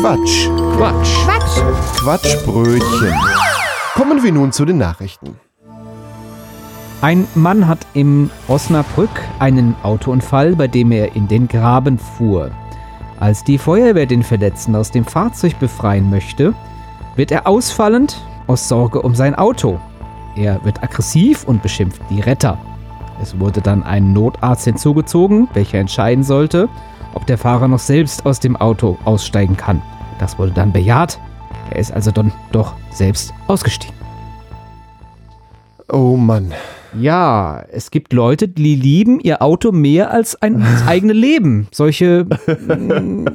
Quatsch. Quatsch. Quatsch. Quatschbrötchen. Kommen wir nun zu den Nachrichten. Ein Mann hat im Osnabrück einen Autounfall, bei dem er in den Graben fuhr. Als die Feuerwehr den Verletzten aus dem Fahrzeug befreien möchte, wird er ausfallend aus Sorge um sein Auto. Er wird aggressiv und beschimpft die Retter. Es wurde dann ein Notarzt hinzugezogen, welcher entscheiden sollte, ob der Fahrer noch selbst aus dem Auto aussteigen kann. Das wurde dann bejaht. Er ist also dann doch selbst ausgestiegen. Oh Mann. Ja, es gibt Leute, die lieben ihr Auto mehr als ein das eigene Leben. Solche mm,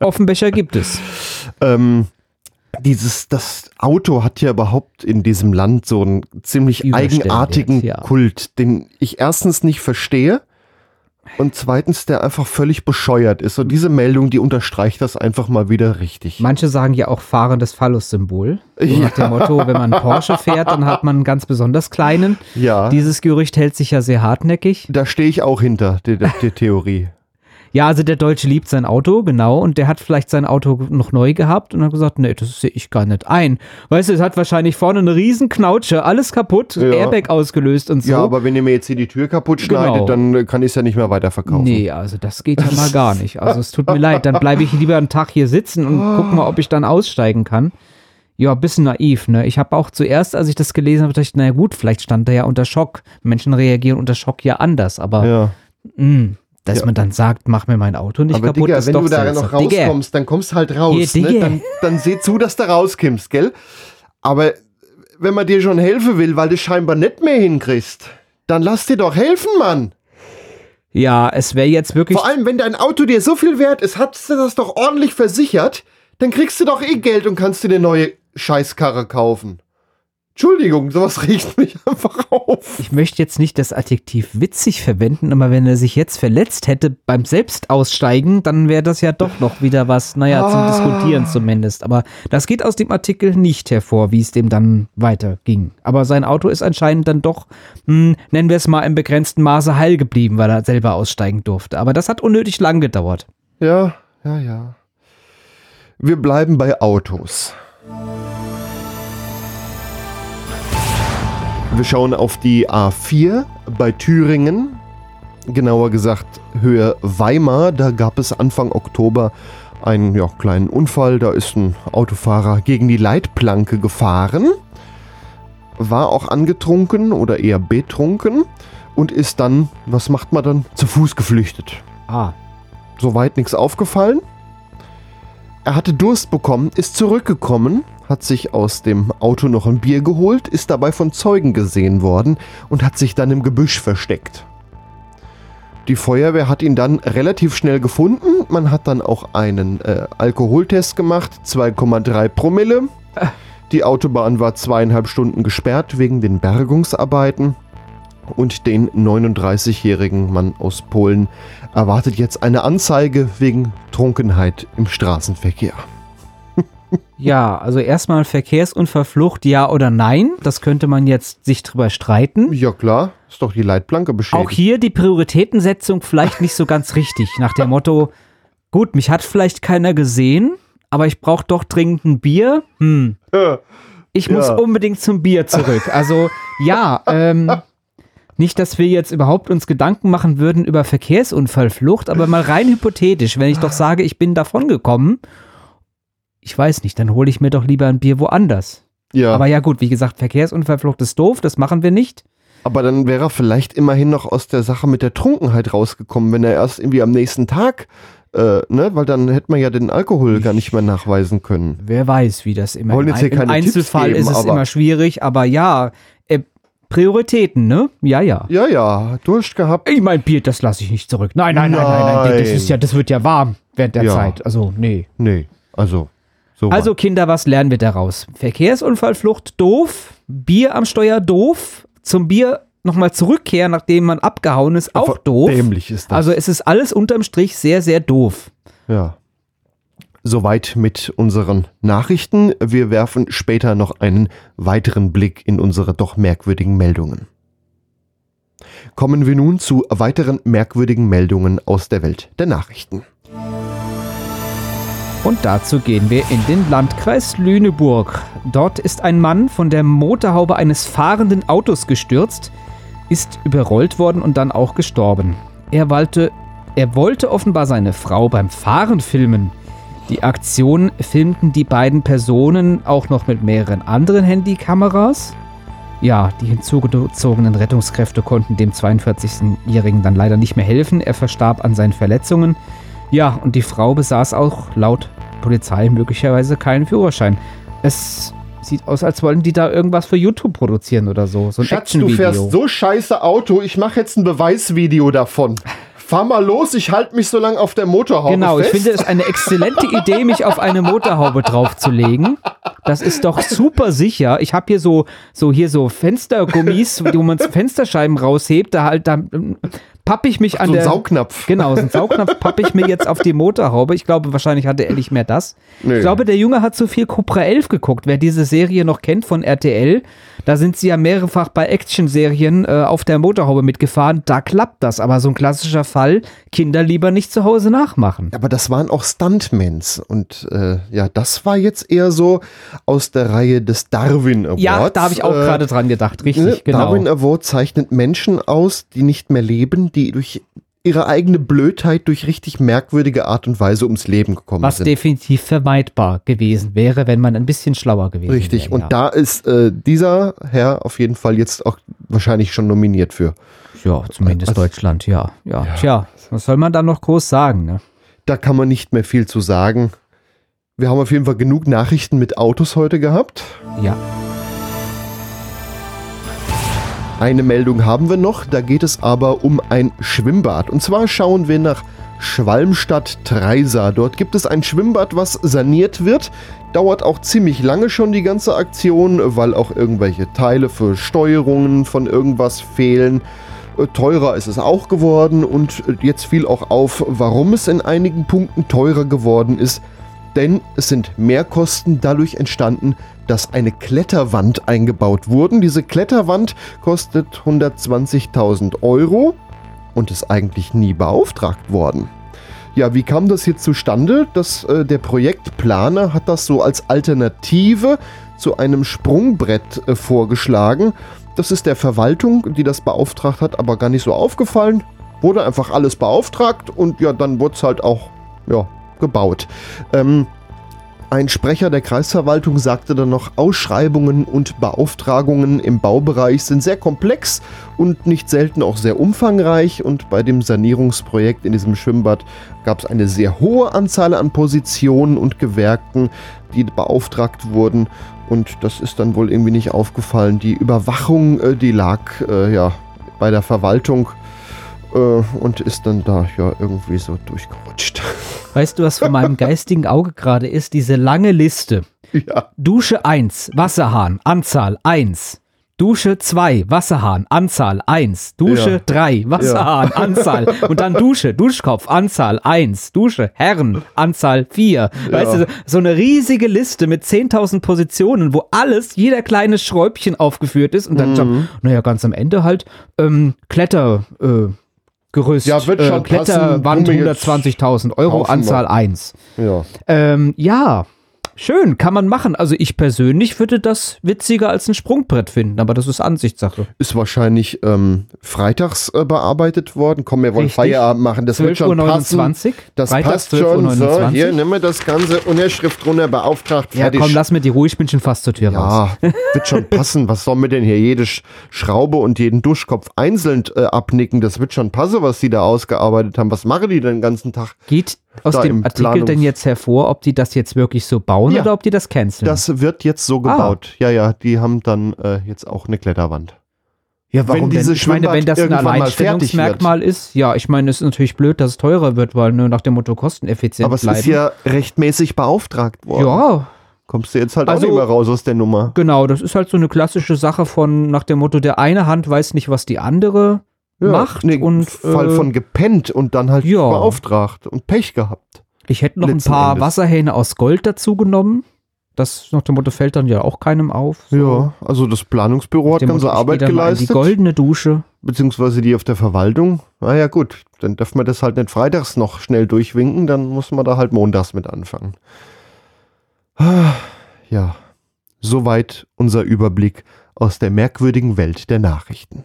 Offenbecher gibt es. Ähm, dieses, das Auto hat ja überhaupt in diesem Land so einen ziemlich eigenartigen ja. Kult, den ich erstens nicht verstehe und zweitens der einfach völlig bescheuert ist. Und diese Meldung, die unterstreicht das einfach mal wieder richtig. Manche sagen ja auch fahrendes Phallus-Symbol. So Ja. nach dem Motto, wenn man Porsche fährt, dann hat man einen ganz besonders kleinen. Ja, Dieses Gerücht hält sich ja sehr hartnäckig. da stehe ich auch hinter, der Theorie. Ja, also der Deutsche liebt sein Auto, genau, und der hat vielleicht sein Auto noch neu gehabt und hat gesagt, nee, das sehe ich gar nicht ein. Weißt du, es hat wahrscheinlich vorne eine riesen Knautsche, alles kaputt, Ja. Airbag ausgelöst und so. Ja, aber wenn ihr mir jetzt hier die Tür kaputt schneidet, Genau. dann kann ich es ja nicht mehr weiterverkaufen. Nee, also das geht ja mal gar nicht. Also es tut mir leid, dann bleibe ich lieber einen Tag hier sitzen und guck mal, ob ich dann aussteigen kann. Ja, bisschen naiv, ne? Ich habe auch zuerst, als ich das gelesen habe, dachte ich, naja gut, vielleicht stand er ja unter Schock. Menschen reagieren unter Schock ja anders, aber Ja. mh, dass Ja. man dann sagt, mach mir mein Auto nicht Aber kaputt, Digga, wenn du da seltsam. noch Digga, rauskommst, dann kommst halt raus. Hier, ne? Digga. dann, dann seh zu, dass du rauskommst, gell? Aber wenn man dir schon helfen will, weil du scheinbar nicht mehr hinkriegst, dann lass dir doch helfen, Mann. Ja, es wäre jetzt wirklich Vor allem, wenn dein Auto dir so viel wert ist, hast du das doch ordentlich versichert, dann kriegst du doch eh Geld und kannst dir eine neue Scheißkarre kaufen. Entschuldigung, sowas riecht mich einfach auf. Ich möchte jetzt nicht das Adjektiv witzig verwenden, aber wenn er sich jetzt verletzt hätte beim Selbstaussteigen, dann wäre das ja doch noch wieder was, naja, zum Ah. Diskutieren zumindest. Aber das geht aus dem Artikel nicht hervor, wie es dem dann weiterging. Aber sein Auto ist anscheinend dann doch, hm, nennen wir es mal im begrenzten Maße heil geblieben, weil er selber aussteigen durfte. Aber das hat unnötig lang gedauert. Ja, ja, ja. Wir bleiben bei Autos. Wir schauen auf die A4 bei Thüringen. Genauer gesagt Höhe Weimar. Da gab es Anfang Oktober einen ja, kleinen Unfall. Da ist ein Autofahrer gegen die Leitplanke gefahren. War auch angetrunken oder eher betrunken. Und ist dann, was macht man dann? Zu Fuß geflüchtet Ah, soweit nichts aufgefallen. Er hatte Durst bekommen, ist zurückgekommen, hat sich aus dem Auto noch ein Bier geholt, ist dabei von Zeugen gesehen worden und hat sich dann im Gebüsch versteckt. Die Feuerwehr hat ihn dann relativ schnell gefunden. Man hat dann auch einen äh, Alkoholtest gemacht, 2,3 Promille. Die Autobahn war zweieinhalb Stunden gesperrt wegen den Bergungsarbeiten. Und den 39-jährigen Mann aus Polen erwartet jetzt eine Anzeige wegen Trunkenheit im Straßenverkehr. ja, also erstmal Verkehrsunfallflucht, ja oder nein. Das könnte man jetzt sich drüber streiten. Ja klar, ist doch die Leitplanke beschädigt. Auch hier die Prioritätensetzung vielleicht nicht so ganz richtig. Nach dem Motto, gut, mich hat vielleicht keiner gesehen, aber ich brauche doch dringend ein Bier. Hm. Ich muss Ja. unbedingt zum Bier zurück. Also ja, ähm, nicht, dass wir jetzt überhaupt uns Gedanken machen würden über Verkehrsunfallflucht, aber mal rein hypothetisch, wenn ich doch sage, ich bin davon gekommen, ich weiß nicht, dann hole ich mir doch lieber ein Bier woanders. ja, Aber aber, ja gut, wie gesagt, Verkehrsunfallflucht ist doof, das machen wir nicht. dann wäre er vielleicht immerhin noch aus der Sache mit der Trunkenheit rausgekommen, wenn er erst irgendwie am nächsten Tag, äh, ne, weil dann hätte man ja den Alkohol gar nicht mehr nachweisen können. Wer weiß, wie das immer Wollen im, jetzt hier Ein- im keine Tipps Einzelfall geben, ist es aber- immer schwierig, aber ja, Prioritäten, ne? Ja, ja. Ja, ja, Durst gehabt. Ich mein Bier, das lasse ich nicht zurück. Nein, nein, nein, nein, nein, das Nein. ist ja, das wird ja warm während der Ja. Zeit. Also, nee. Nee, also, so. Also Kinder, was lernen wir daraus? Verkehrsunfallflucht doof, Bier am Steuer doof, zum Bier nochmal zurückkehren, nachdem man abgehauen ist, auch doof. Dämlich ist das. Also es ist alles unterm Strich sehr, sehr doof. Ja. Soweit mit unseren Nachrichten. Wir werfen später noch einen weiteren Blick in unsere doch merkwürdigen Meldungen. Kommen wir nun zu weiteren merkwürdigen Meldungen aus der Welt der Nachrichten. Und dazu gehen wir in den Landkreis Lüneburg. Dort ist ein Mann von der Motorhaube eines fahrenden Autos gestürzt, ist überrollt worden und dann auch gestorben. Er wollte, er wollte offenbar seine Frau beim Fahren filmen. Die Aktion filmten die beiden Personen auch noch mit mehreren anderen Handykameras. Ja, die hinzugezogenen Rettungskräfte konnten dem 42-Jährigen dann leider nicht mehr helfen. Er verstarb an seinen Verletzungen. Ja, und die Frau besaß auch laut Polizei möglicherweise keinen Führerschein. Es sieht aus, als wollten die da irgendwas für YouTube produzieren oder so. So Schatz, du fährst so scheiße Auto, ich mache jetzt ein Beweisvideo davon. Fahr mal los, ich halte mich so lange auf der Motorhaube Genau, fest. ich finde es eine exzellente Idee, mich auf eine Motorhaube draufzulegen. Das ist doch super sicher. Ich habe hier so, so hier so Fenstergummis, wo man Fensterscheiben raushebt. Da halt, da ähm, pappe ich mich an so der Saugnapf. Genau, so ein Saugnapf pappe ich mir jetzt auf die Motorhaube. Ich glaube, wahrscheinlich hatte er nicht mehr das. Nö. Ich glaube, der Junge hat zu viel Cobra 11 geguckt. Wer diese Serie noch kennt von RTL, da sind sie ja mehrfach bei Action-Serien äh, auf der Motorhaube mitgefahren. Da klappt das. Aber so ein klassischer Fall, Kinder lieber nicht zu Hause nachmachen. Aber das waren auch Stuntmans. Und äh, ja, das war jetzt eher so aus der Reihe des Darwin Awards. Ja, da habe ich auch Äh, gerade dran gedacht. Richtig, ne, genau. Darwin Award zeichnet Menschen aus, die nicht mehr leben, die durch ihre eigene Blödheit durch richtig merkwürdige Art und Weise ums Leben gekommen Was sind. definitiv vermeidbar gewesen wäre, wenn man ein bisschen schlauer gewesen Richtig, wäre. und ja. da ist äh, dieser Herr auf jeden Fall jetzt auch wahrscheinlich schon nominiert für. Ja, zumindest Also- Deutschland, ja. ja. Tja, was soll man da noch groß sagen, ne? Da kann man nicht mehr viel zu sagen. Wir haben auf jeden Fall genug Nachrichten mit Autos heute gehabt. Ja. Eine Meldung haben wir noch, da geht es aber um ein Schwimmbad. Und zwar schauen wir nach Schwalmstadt-Treisa. Dort gibt es ein Schwimmbad, was saniert wird. Dauert auch ziemlich lange schon die ganze Aktion, weil auch irgendwelche Teile für Steuerungen von irgendwas fehlen. Äh, Teurer ist es auch geworden und äh, jetzt fiel auch auf, warum es in einigen Punkten teurer geworden ist. Denn es sind Mehrkosten dadurch entstanden, dass eine Kletterwand eingebaut wurde. Diese Kletterwand kostet 120.000 Euro und ist eigentlich nie beauftragt worden. Ja, wie kam das jetzt zustande? Das, äh, der Projektplaner hat das so als Alternative zu einem Sprungbrett äh, vorgeschlagen. Das ist der Verwaltung, die das beauftragt hat, aber gar nicht so aufgefallen. Wurde einfach alles beauftragt und ja, dann wurde es halt auch ja, gebaut. Ähm, ein Sprecher der Kreisverwaltung sagte dann noch, Ausschreibungen und Beauftragungen im Baubereich sind sehr komplex und nicht selten auch sehr umfangreich und bei dem Sanierungsprojekt in diesem Schwimmbad gab es eine sehr hohe Anzahl an Positionen und Gewerken, die beauftragt wurden und das ist dann wohl irgendwie nicht aufgefallen. Die Überwachung, äh, die lag äh, ja bei der Verwaltung und ist dann da ja irgendwie so durchgerutscht. Weißt du, was von meinem geistigen Auge gerade ist? Diese lange Liste. ja. Dusche 1, Wasserhahn, Anzahl 1. Dusche 2, Wasserhahn, Anzahl 1. Dusche Ja. 3, Wasserhahn, Anzahl. Und dann Dusche, Duschkopf, Anzahl 1. Dusche, Herren, Anzahl 4. Weißt du, so- so eine riesige Liste mit 10.000 Positionen, wo alles, jeder kleine Schräubchen aufgeführt ist. Und dann, Mhm. naja, ganz am Ende halt ähm, Kletter. Äh, Gerüst, Ja, wird schon äh, Kletterwand passen, wo wir jetzt 120.000 Euro, Anzahl 1. Ja. Ähm, ja, schön, kann man machen. Also ich persönlich würde das witziger als ein Sprungbrett finden, aber das ist Ansichtssache. Ist wahrscheinlich ähm, freitags äh, bearbeitet worden. Komm, wir wollen Richtig. Feierabend machen. Das wird schon passen. 12.29 Das Freitags passt schon. So, 12.29 hier, nimm mir das ganze Unterschrift drunter, beauftragt, Ja, fertig. komm, lass mir die ruhig, ich bin schon fast zur Tür raus. ja, wird schon passen. Was sollen wir denn hier jede Sch Schraube und jeden Duschkopf einzeln äh, abnicken? Das wird schon passen, was die da ausgearbeitet haben. Was machen die denn den ganzen Tag? Geht aus Da dem Artikel Planungs- denn jetzt hervor, ob die das jetzt wirklich so bauen Ja. oder ob die das canceln? Das wird jetzt so Ah. gebaut. Ja, ja, die haben dann äh, jetzt auch eine Kletterwand. ja, wenn denn? dieses Ich meine, wenn das ein Alleinstellungsmerkmal ist, ja, ich meine, es ist natürlich blöd, dass es teurer wird, weil nur nach dem Motto kosteneffizient Aber es bleiben. ist ja rechtmäßig beauftragt worden. ja, Kommst du jetzt halt Also- auch nicht mehr raus aus der Nummer. Genau, das ist halt so eine klassische Sache von nach dem Motto, der eine Hand weiß nicht, was die andere macht. nee, und Fall äh, von gepennt und dann halt ja. beauftragt und Pech gehabt. ich hätte noch ein paar Endes. Wasserhähne aus Gold dazu genommen. Das nach dem Motto fällt dann ja auch keinem auf. So. Ja, also das Planungsbüro hat ganze Arbeit geleistet. Die goldene Dusche. beziehungsweise die auf der Verwaltung. Naja gut, dann darf man das halt nicht freitags noch schnell durchwinken, dann muss man da halt montags mit anfangen. Ah, Ja, soweit unser Überblick aus der merkwürdigen Welt der Nachrichten.